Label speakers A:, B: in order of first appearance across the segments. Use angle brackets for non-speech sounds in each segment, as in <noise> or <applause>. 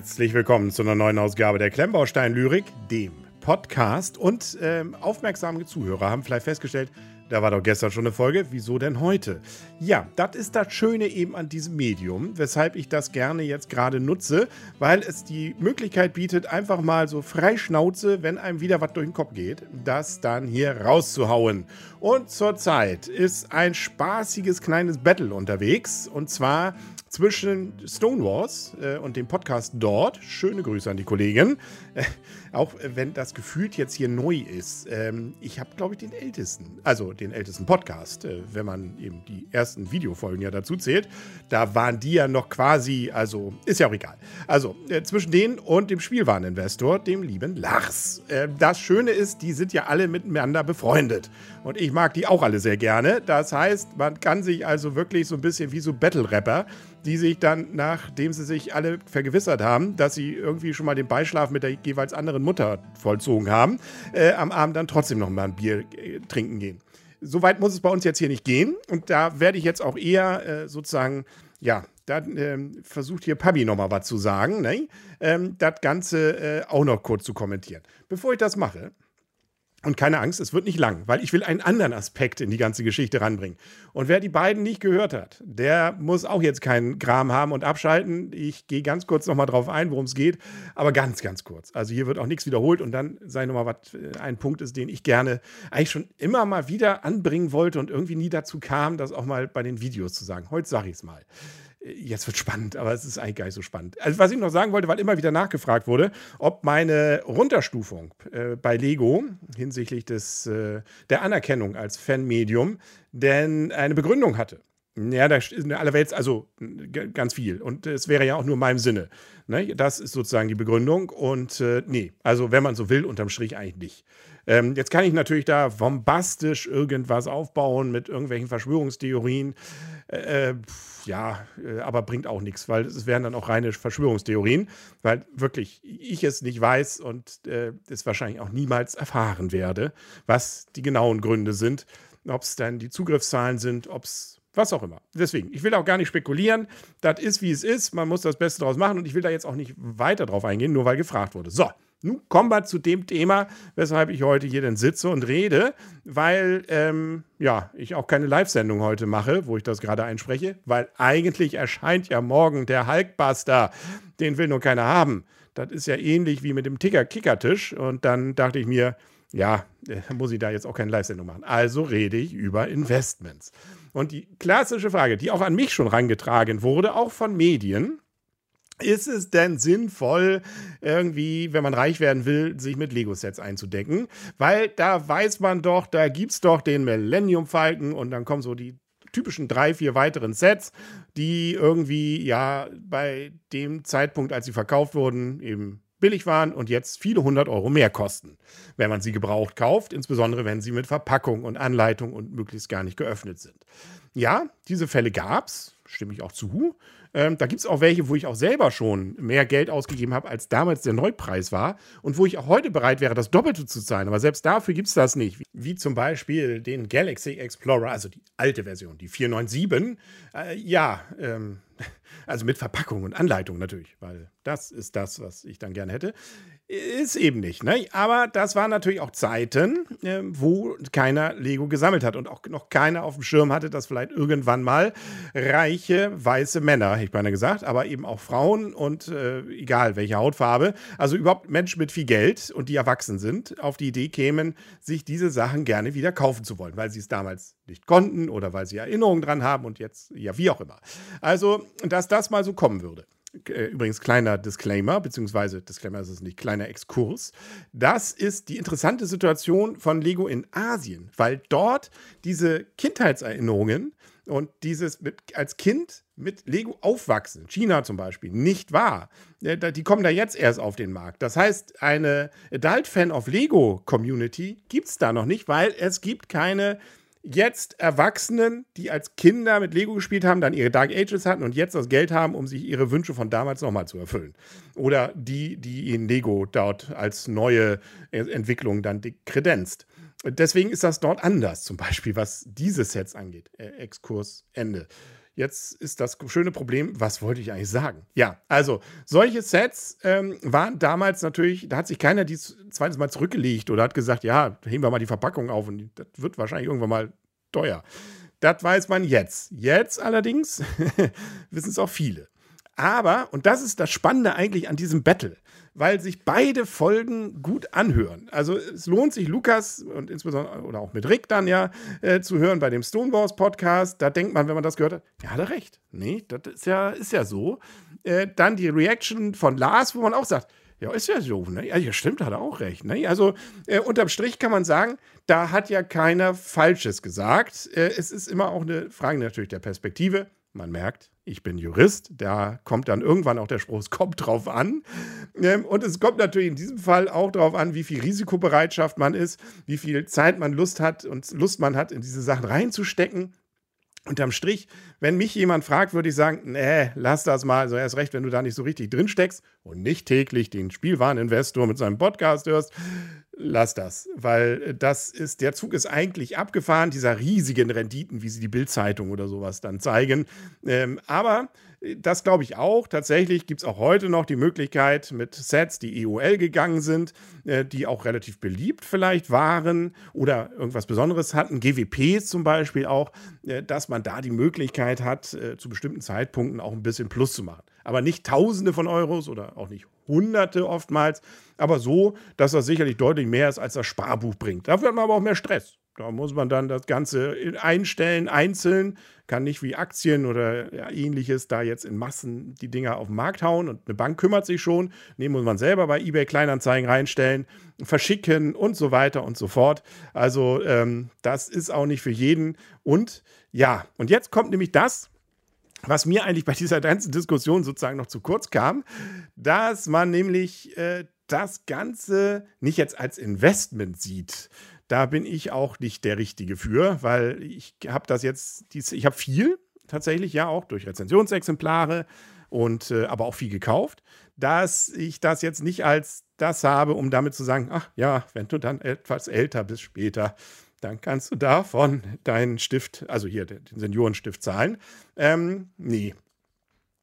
A: Herzlich willkommen zu einer neuen Ausgabe der Klemmbaustein Lyrik, dem Podcast. Und ähm, aufmerksame Zuhörer haben vielleicht festgestellt, da war doch gestern schon eine Folge. Wieso denn heute? Ja, das ist das Schöne eben an diesem Medium, weshalb ich das gerne jetzt gerade nutze, weil es die Möglichkeit bietet, einfach mal so frei Schnauze, wenn einem wieder was durch den Kopf geht, das dann hier rauszuhauen. Und zurzeit ist ein spaßiges kleines Battle unterwegs. Und zwar zwischen Stonewalls äh, und dem Podcast dort. Schöne Grüße an die Kollegin. Äh, auch wenn das gefühlt jetzt hier neu ist. Ähm, ich habe, glaube ich, den ältesten, also den ältesten Podcast, äh, wenn man eben die ersten Videofolgen ja dazu zählt. Da waren die ja noch quasi, also ist ja auch egal. Also äh, zwischen denen und dem Spielwareninvestor, dem lieben Lars. Äh, das Schöne ist, die sind ja alle miteinander befreundet. Und ich mag die auch alle sehr gerne. Das heißt, man kann sich also wirklich so ein bisschen wie so Battle-Rapper die sich dann, nachdem sie sich alle vergewissert haben, dass sie irgendwie schon mal den Beischlaf mit der jeweils anderen Mutter vollzogen haben, äh, am Abend dann trotzdem noch mal ein Bier äh, trinken gehen. Soweit muss es bei uns jetzt hier nicht gehen. Und da werde ich jetzt auch eher äh, sozusagen, ja, da ähm, versucht hier Pabi noch mal was zu sagen, ne? ähm, das Ganze äh, auch noch kurz zu kommentieren. Bevor ich das mache, und keine Angst, es wird nicht lang, weil ich will einen anderen Aspekt in die ganze Geschichte ranbringen. Und wer die beiden nicht gehört hat, der muss auch jetzt keinen Gram haben und abschalten. Ich gehe ganz kurz nochmal drauf ein, worum es geht, aber ganz, ganz kurz. Also hier wird auch nichts wiederholt und dann sei nochmal, was äh, ein Punkt ist, den ich gerne eigentlich schon immer mal wieder anbringen wollte und irgendwie nie dazu kam, das auch mal bei den Videos zu sagen. Heute sage ich es mal jetzt wird spannend, aber es ist eigentlich gar nicht so spannend. Also, was ich noch sagen wollte, weil immer wieder nachgefragt wurde, ob meine Runterstufung äh, bei Lego hinsichtlich des, äh, der Anerkennung als Fanmedium denn eine Begründung hatte. Ja, da ist in aller Welt, also ganz viel. Und es wäre ja auch nur in meinem Sinne. Ne? Das ist sozusagen die Begründung. Und äh, nee, also wenn man so will, unterm Strich eigentlich nicht. Ähm, jetzt kann ich natürlich da bombastisch irgendwas aufbauen mit irgendwelchen Verschwörungstheorien. Äh, pf, ja, äh, aber bringt auch nichts, weil es wären dann auch reine Verschwörungstheorien, weil wirklich ich es nicht weiß und äh, es wahrscheinlich auch niemals erfahren werde, was die genauen Gründe sind, ob es dann die Zugriffszahlen sind, ob es was auch immer. Deswegen, ich will auch gar nicht spekulieren. Das ist, wie es ist. Man muss das Beste draus machen und ich will da jetzt auch nicht weiter drauf eingehen, nur weil gefragt wurde. So, nun kommen wir zu dem Thema, weshalb ich heute hier denn sitze und rede, weil ähm, ja, ich auch keine Live-Sendung heute mache, wo ich das gerade einspreche, weil eigentlich erscheint ja morgen der Hulkbuster. Den will nur keiner haben. Das ist ja ähnlich wie mit dem Ticker-Kicker-Tisch. Und dann dachte ich mir, ja, äh, muss ich da jetzt auch keine Live-Sendung machen. Also rede ich über Investments. Und die klassische Frage, die auch an mich schon rangetragen wurde, auch von Medien, ist es denn sinnvoll, irgendwie, wenn man reich werden will, sich mit Lego-Sets einzudecken? Weil da weiß man doch, da gibt es doch den Millennium Falken und dann kommen so die typischen drei, vier weiteren Sets, die irgendwie ja bei dem Zeitpunkt, als sie verkauft wurden, eben billig waren und jetzt viele hundert Euro mehr kosten, wenn man sie gebraucht kauft, insbesondere wenn sie mit Verpackung und Anleitung und möglichst gar nicht geöffnet sind. Ja, diese Fälle gab es, stimme ich auch zu. Ähm, da gibt es auch welche, wo ich auch selber schon mehr Geld ausgegeben habe, als damals der Neupreis war und wo ich auch heute bereit wäre, das Doppelte zu zahlen. Aber selbst dafür gibt es das nicht. Wie, wie, zum Beispiel den Galaxy Explorer, also die alte Version, die 497. Äh, ja, ähm, also mit Verpackung und Anleitung natürlich, weil das ist das, was ich dann gerne hätte. Ist eben nicht, ne? Aber das waren natürlich auch Zeiten, äh, wo keiner Lego gesammelt hat und auch noch keiner auf dem Schirm hatte, dass vielleicht irgendwann mal reiche weiße Männer, hätte ich beinahe gesagt, aber eben auch Frauen und äh, egal welche Hautfarbe, also überhaupt Menschen mit viel Geld und die erwachsen sind, auf die Idee kämen, sich diese Sachen gerne wieder kaufen zu wollen, weil sie es damals nicht konnten oder weil sie Erinnerungen dran haben und jetzt, ja, wie auch immer. Also, dass das mal so kommen würde. Äh, übrigens kleiner Disclaimer, beziehungsweise Disclaimer ist es nicht, kleiner Exkurs. Das ist die interessante Situation von Lego in Asien, weil dort diese Kindheitserinnerungen und dieses mit, als Kind mit Lego aufwachsen, China zum Beispiel, nicht wahr. Äh, die kommen da jetzt erst auf den Markt. Das heißt, eine Adult-Fan of Lego-Community gibt es da noch nicht, weil es gibt keine jetzt Erwachsenen, die als Kinder mit Lego gespielt haben, dann ihre Dark Ages hatten und jetzt das Geld haben, um sich ihre Wünsche von damals nochmal zu erfüllen. Oder die, die ihnen Lego dort als neue Entwicklung dann kredenzt. Deswegen ist das dort anders, zum Beispiel, was diese Sets angeht. Äh, Exkurs Ende. Jetzt ist das schöne Problem, was wollte ich eigentlich sagen? Ja, also solche Sets ähm, waren damals natürlich, da hat sich keiner dies zweites Mal zurückgelegt oder hat gesagt, ja, heben wir mal die Verpackung auf und das wird wahrscheinlich irgendwann mal teuer. Das weiß man jetzt. Jetzt allerdings <laughs> wissen es auch viele. Aber, und das ist das Spannende eigentlich an diesem Battle, weil sich beide Folgen gut anhören. Also es lohnt sich, Lukas und insbesondere oder auch mit Rick dann ja äh, zu hören bei dem Stonewalls Podcast. Da denkt man, wenn man das gehört hat, ja, hat er recht. Nee, das ist ja, ist ja so. Äh, dann die Reaction von Lars, wo man auch sagt, ja, ist ja so, ne? Ja, stimmt, hat er auch recht. Ne? Also äh, unterm Strich kann man sagen, da hat ja keiner Falsches gesagt. Äh, es ist immer auch eine Frage natürlich der Perspektive. Man merkt, ich bin Jurist, da kommt dann irgendwann auch der Spruch, es kommt drauf an. Ähm, und es kommt natürlich in diesem Fall auch darauf an, wie viel Risikobereitschaft man ist, wie viel Zeit man Lust hat und Lust man hat, in diese Sachen reinzustecken. Unterm Strich, wenn mich jemand fragt, würde ich sagen, nee, lass das mal. Also erst recht, wenn du da nicht so richtig drin steckst und nicht täglich den Spielwareninvestor mit seinem Podcast hörst, lass das, weil das ist, der Zug ist eigentlich abgefahren, dieser riesigen Renditen, wie sie die Bildzeitung oder sowas dann zeigen. Ähm, aber das glaube ich auch. Tatsächlich gibt es auch heute noch die Möglichkeit mit Sets, die EOL gegangen sind, äh, die auch relativ beliebt vielleicht waren oder irgendwas Besonderes hatten, GWPs zum Beispiel auch, äh, dass man da die Möglichkeit hat, äh, zu bestimmten Zeitpunkten auch ein bisschen Plus zu machen. Aber nicht Tausende von Euros oder auch nicht Hunderte oftmals, aber so, dass das sicherlich deutlich mehr ist, als das Sparbuch bringt. Dafür hat man aber auch mehr Stress. Da muss man dann das Ganze einstellen, einzeln, kann nicht wie Aktien oder ja, ähnliches da jetzt in Massen die Dinger auf den Markt hauen und eine Bank kümmert sich schon. Nee, muss man selber bei eBay Kleinanzeigen reinstellen, verschicken und so weiter und so fort. Also ähm, das ist auch nicht für jeden. Und ja, und jetzt kommt nämlich das, was mir eigentlich bei dieser ganzen Diskussion sozusagen noch zu kurz kam, dass man nämlich äh, das Ganze nicht jetzt als Investment sieht. Da bin ich auch nicht der Richtige für, weil ich habe das jetzt, ich habe viel tatsächlich, ja, auch durch Rezensionsexemplare und äh, aber auch viel gekauft, dass ich das jetzt nicht als das habe, um damit zu sagen, ach ja, wenn du dann etwas älter bist später, dann kannst du davon deinen Stift, also hier den Seniorenstift zahlen. Ähm, nee,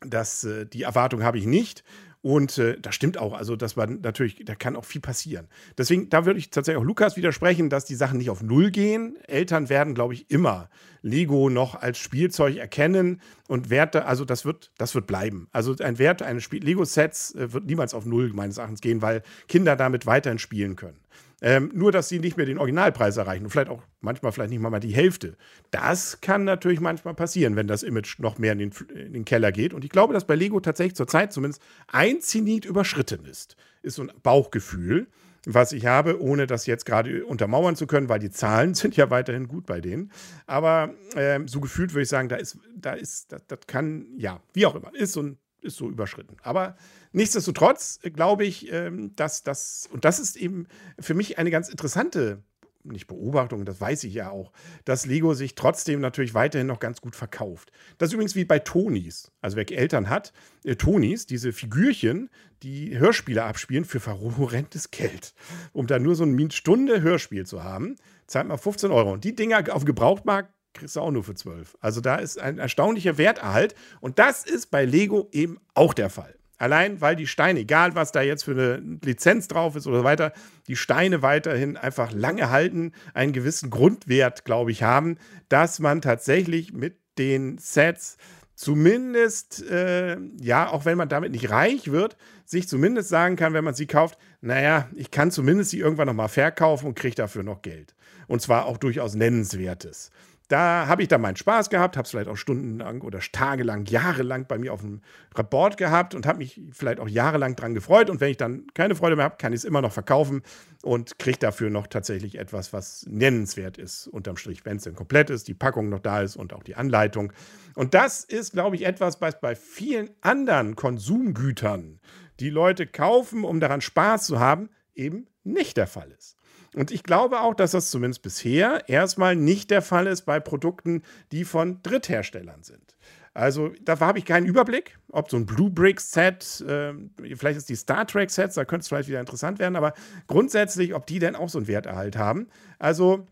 A: das, äh, die Erwartung habe ich nicht. Und äh, das stimmt auch. Also, das war natürlich, da kann auch viel passieren. Deswegen, da würde ich tatsächlich auch Lukas widersprechen, dass die Sachen nicht auf Null gehen. Eltern werden, glaube ich, immer Lego noch als Spielzeug erkennen und Werte, also das wird, das wird bleiben. Also ein Wert eines Lego-Sets äh, wird niemals auf Null meines Erachtens gehen, weil Kinder damit weiterhin spielen können. Ähm, nur, dass sie nicht mehr den Originalpreis erreichen und vielleicht auch manchmal vielleicht nicht mal die Hälfte. Das kann natürlich manchmal passieren, wenn das Image noch mehr in den, in den Keller geht. Und ich glaube, dass bei Lego tatsächlich zurzeit zumindest ein Zenit überschritten ist. Ist so ein Bauchgefühl, was ich habe, ohne das jetzt gerade untermauern zu können, weil die Zahlen <laughs> sind ja weiterhin gut bei denen. Aber ähm, so gefühlt würde ich sagen, da ist, da ist, das, das kann, ja, wie auch immer, ist so ein ist so überschritten. Aber nichtsdestotrotz glaube ich, ähm, dass das, und das ist eben für mich eine ganz interessante, nicht Beobachtung, das weiß ich ja auch, dass Lego sich trotzdem natürlich weiterhin noch ganz gut verkauft. Das ist übrigens wie bei Tonis. Also wer Eltern hat, äh, Tonis, diese Figürchen, die Hörspiele abspielen für horrendes Geld. Um da nur so eine Stunde Hörspiel zu haben, zahlt man 15 Euro. Und die Dinger auf Gebrauchtmarkt kriegst du auch nur für 12. Also da ist ein erstaunlicher Werterhalt. Und das ist bei Lego eben auch der Fall. Allein, weil die Steine, egal was da jetzt für eine Lizenz drauf ist oder so weiter, die Steine weiterhin einfach lange halten, einen gewissen Grundwert, glaube ich, haben, dass man tatsächlich mit den Sets zumindest, äh, ja, auch wenn man damit nicht reich wird, sich zumindest sagen kann, wenn man sie kauft, naja, ich kann zumindest sie irgendwann nochmal verkaufen und kriege dafür noch Geld. Und zwar auch durchaus nennenswertes. Da habe ich dann meinen Spaß gehabt, habe es vielleicht auch stundenlang oder tagelang, jahrelang bei mir auf dem Rapport gehabt und habe mich vielleicht auch jahrelang dran gefreut. Und wenn ich dann keine Freude mehr habe, kann ich es immer noch verkaufen und kriege dafür noch tatsächlich etwas, was nennenswert ist, unterm Strich, wenn es denn komplett ist, die Packung noch da ist und auch die Anleitung. Und das ist, glaube ich, etwas, was bei vielen anderen Konsumgütern, die Leute kaufen, um daran Spaß zu haben, eben nicht der Fall ist. Und ich glaube auch, dass das zumindest bisher erstmal nicht der Fall ist bei Produkten, die von Drittherstellern sind. Also da habe ich keinen Überblick, ob so ein Blue Bricks Set, äh, vielleicht ist die Star Trek Sets, da könnte es vielleicht wieder interessant werden, aber grundsätzlich, ob die denn auch so einen Werterhalt haben. Also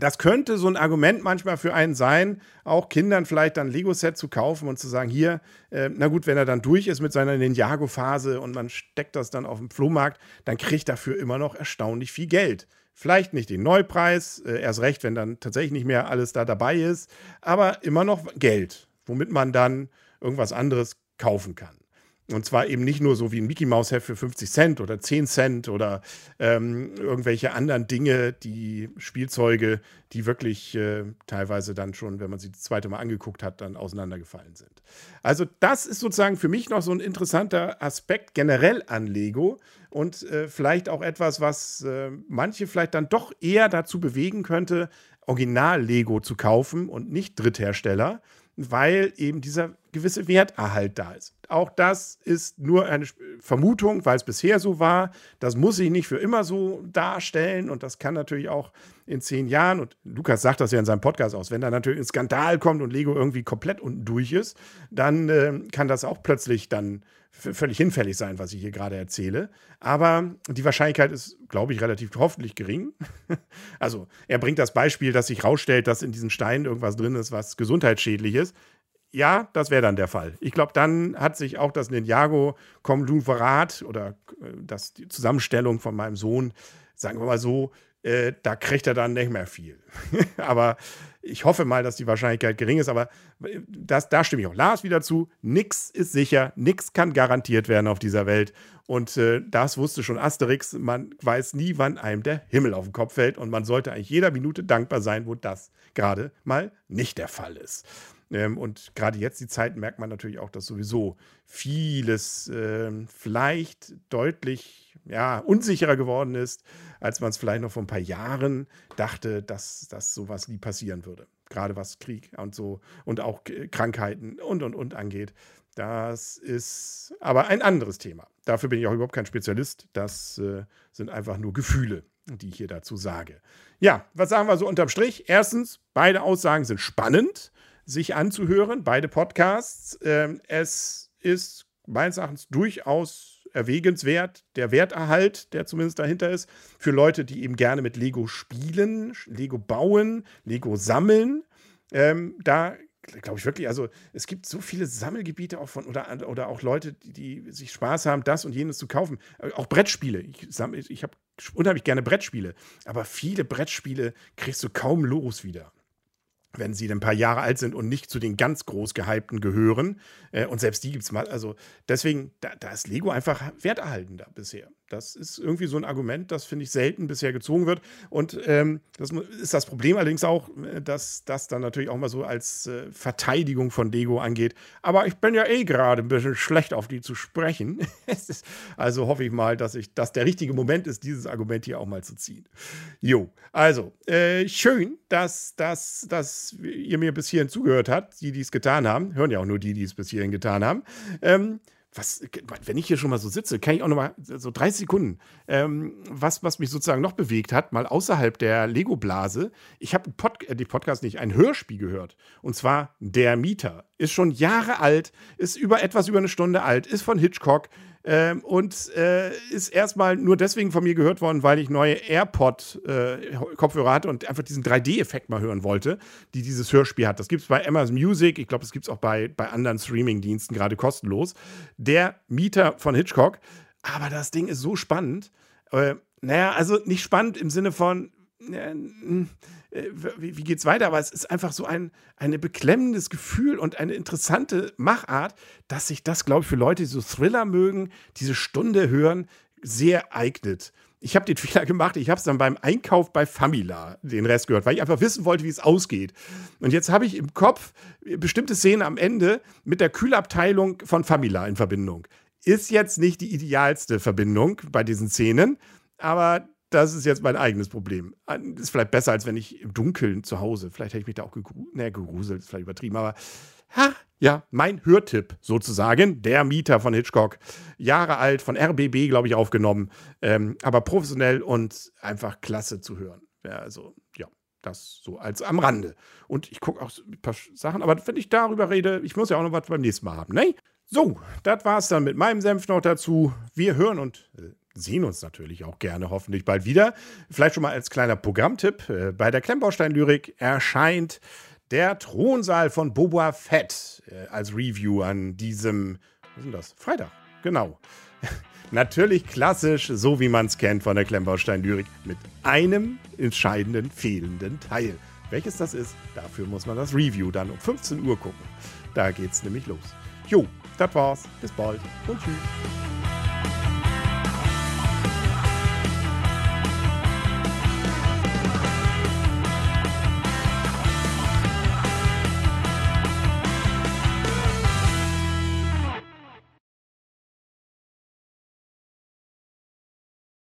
A: das könnte so ein Argument manchmal für einen sein, auch Kindern vielleicht dann Lego-Set zu kaufen und zu sagen, hier, äh, na gut, wenn er dann durch ist mit seiner Ninjago-Phase und man steckt das dann auf dem Flohmarkt, dann kriegt dafür immer noch erstaunlich viel Geld. Vielleicht nicht den Neupreis, äh, erst recht, wenn dann tatsächlich nicht mehr alles da dabei ist, aber immer noch Geld, womit man dann irgendwas anderes kaufen kann. Und zwar eben nicht nur so wie ein Mickey Mouse Heft für 50 Cent oder 10 Cent oder ähm, irgendwelche anderen Dinge, die Spielzeuge, die wirklich äh, teilweise dann schon, wenn man sie das zweite Mal angeguckt hat, dann auseinandergefallen sind. Also das ist sozusagen für mich noch so ein interessanter Aspekt generell an Lego und äh, vielleicht auch etwas, was äh, manche vielleicht dann doch eher dazu bewegen könnte, Original-Lego zu kaufen und nicht Dritthersteller weil eben dieser gewisse Werterhalt da ist. Auch das ist nur eine Vermutung, weil es bisher so war. Das muss sich nicht für immer so darstellen und das kann natürlich auch in zehn Jahren, und Lukas sagt das ja in seinem Podcast aus, wenn da natürlich ein Skandal kommt und Lego irgendwie komplett unten durch ist, dann äh, kann das auch plötzlich dann völlig hinfällig sein, was ich hier gerade erzähle. Aber die Wahrscheinlichkeit ist, glaube ich, relativ hoffentlich gering. <laughs> also er bringt das Beispiel, dass sich rausstellt, dass in diesen Steinen irgendwas drin ist, was gesundheitsschädlich ist. Ja, das wäre dann der Fall. Ich glaube, dann hat sich auch das Ninjago Konglomerat oder äh, das, die Zusammenstellung von meinem Sohn, sagen wir mal so, äh, da kriegt er dann nicht mehr viel. <laughs> Aber ich hoffe mal, dass die Wahrscheinlichkeit gering ist, aber das, da stimme ich auch Lars wieder zu. Nix ist sicher, nix kann garantiert werden auf dieser Welt. Und äh, das wusste schon Asterix. Man weiß nie, wann einem der Himmel auf den Kopf fällt. Und man sollte eigentlich jeder Minute dankbar sein, wo das gerade mal nicht der Fall ist. Ähm, und gerade jetzt die Zeit merkt man natürlich auch, dass sowieso vieles äh, vielleicht deutlich ja, unsicherer geworden ist, als man es vielleicht noch vor ein paar Jahren dachte, dass, dass sowas nie passieren würde. Gerade was Krieg und so und auch Krankheiten und und und angeht. Das ist aber ein anderes Thema. Dafür bin ich auch überhaupt kein Spezialist. Das äh, sind einfach nur Gefühle, die ich hier dazu sage. Ja, was sagen wir so unterm Strich? Erstens, beide Aussagen sind spannend sich anzuhören, beide Podcasts. Ähm, es ist meines Erachtens durchaus erwägenswert, der Werterhalt, der zumindest dahinter ist, für Leute, die eben gerne mit Lego spielen, Lego bauen, Lego sammeln. Ähm, da glaube ich wirklich, also es gibt so viele Sammelgebiete auch von oder, oder auch Leute, die, die sich Spaß haben, das und jenes zu kaufen. Äh, auch Brettspiele. Ich, ich habe unheimlich gerne Brettspiele, aber viele Brettspiele kriegst du kaum los wieder wenn sie ein paar Jahre alt sind und nicht zu den ganz groß gehypten gehören. Äh, und selbst die gibt es mal. Also deswegen, da, da, ist Lego einfach werterhaltender bisher. Das ist irgendwie so ein Argument, das finde ich selten bisher gezogen wird. Und ähm, das ist das Problem allerdings auch, äh, dass das dann natürlich auch mal so als äh, Verteidigung von Lego angeht. Aber ich bin ja eh gerade ein bisschen schlecht auf die zu sprechen. <laughs> also hoffe ich mal, dass ich, dass der richtige Moment ist, dieses Argument hier auch mal zu ziehen. Jo, also äh, schön, dass, dass, dass ihr mir bis hierhin zugehört habt, die, die es getan haben. Hören ja auch nur die, die es bis hierhin getan haben. Ähm, was, wenn ich hier schon mal so sitze, kann ich auch noch mal so 30 Sekunden, ähm, was, was mich sozusagen noch bewegt hat, mal außerhalb der Lego-Blase. Ich habe Pod, äh, die Podcast nicht, ein Hörspiel gehört. Und zwar Der Mieter. Ist schon Jahre alt, ist über etwas über eine Stunde alt, ist von Hitchcock. Ähm, und äh, ist erstmal nur deswegen von mir gehört worden, weil ich neue AirPod-Kopfhörer äh, hatte und einfach diesen 3D-Effekt mal hören wollte, die dieses Hörspiel hat. Das gibt es bei Amazon Music, ich glaube, das gibt es auch bei, bei anderen Streaming-Diensten gerade kostenlos. Der Mieter von Hitchcock. Aber das Ding ist so spannend. Äh, naja, also nicht spannend im Sinne von, äh, wie, wie es weiter? Aber es ist einfach so ein, ein beklemmendes Gefühl und eine interessante Machart, dass sich das, glaube ich, für Leute, die so Thriller mögen, diese Stunde hören, sehr eignet. Ich habe den <laughs> Fehler gemacht, ich habe es dann beim Einkauf bei Famila den Rest gehört, weil ich einfach wissen wollte, wie es ausgeht. Und jetzt habe ich im Kopf bestimmte Szenen am Ende mit der Kühlabteilung von Famila in Verbindung. Ist jetzt nicht die idealste Verbindung bei diesen Szenen, aber das ist jetzt mein eigenes Problem. Ist vielleicht besser, als wenn ich im Dunkeln zu Hause. Vielleicht hätte ich mich da auch gegruselt. Ne, gegruselt ist vielleicht übertrieben, aber ha, ja, mein Hörtipp sozusagen. Der Mieter von Hitchcock. Jahre alt, von RBB, glaube ich, aufgenommen. Ähm, aber professionell und einfach klasse zu hören. Ja, also, ja. Das so als am Rande. Und ich gucke auch ein paar Sachen, aber wenn ich darüber rede, ich muss ja auch noch was beim nächsten Mal haben, ne? So, das war's dann mit meinem Senf noch dazu. Wir hören und äh, sehen uns natürlich auch gerne hoffentlich bald wieder. Vielleicht schon mal als kleiner Programmtipp. Äh, bei der Klemmbaustein-Lyrik erscheint der Thronsaal von Boba Fett äh, als Review an diesem, was ist denn das? Freitag, genau. <laughs> Natürlich klassisch, so wie man es kennt von der Klemmbaustein-Lyrik, mit einem entscheidenden fehlenden Teil. Welches das ist, dafür muss man das Review dann um 15 Uhr gucken. Da geht's nämlich los. Jo, das war's. Bis bald und tschüss.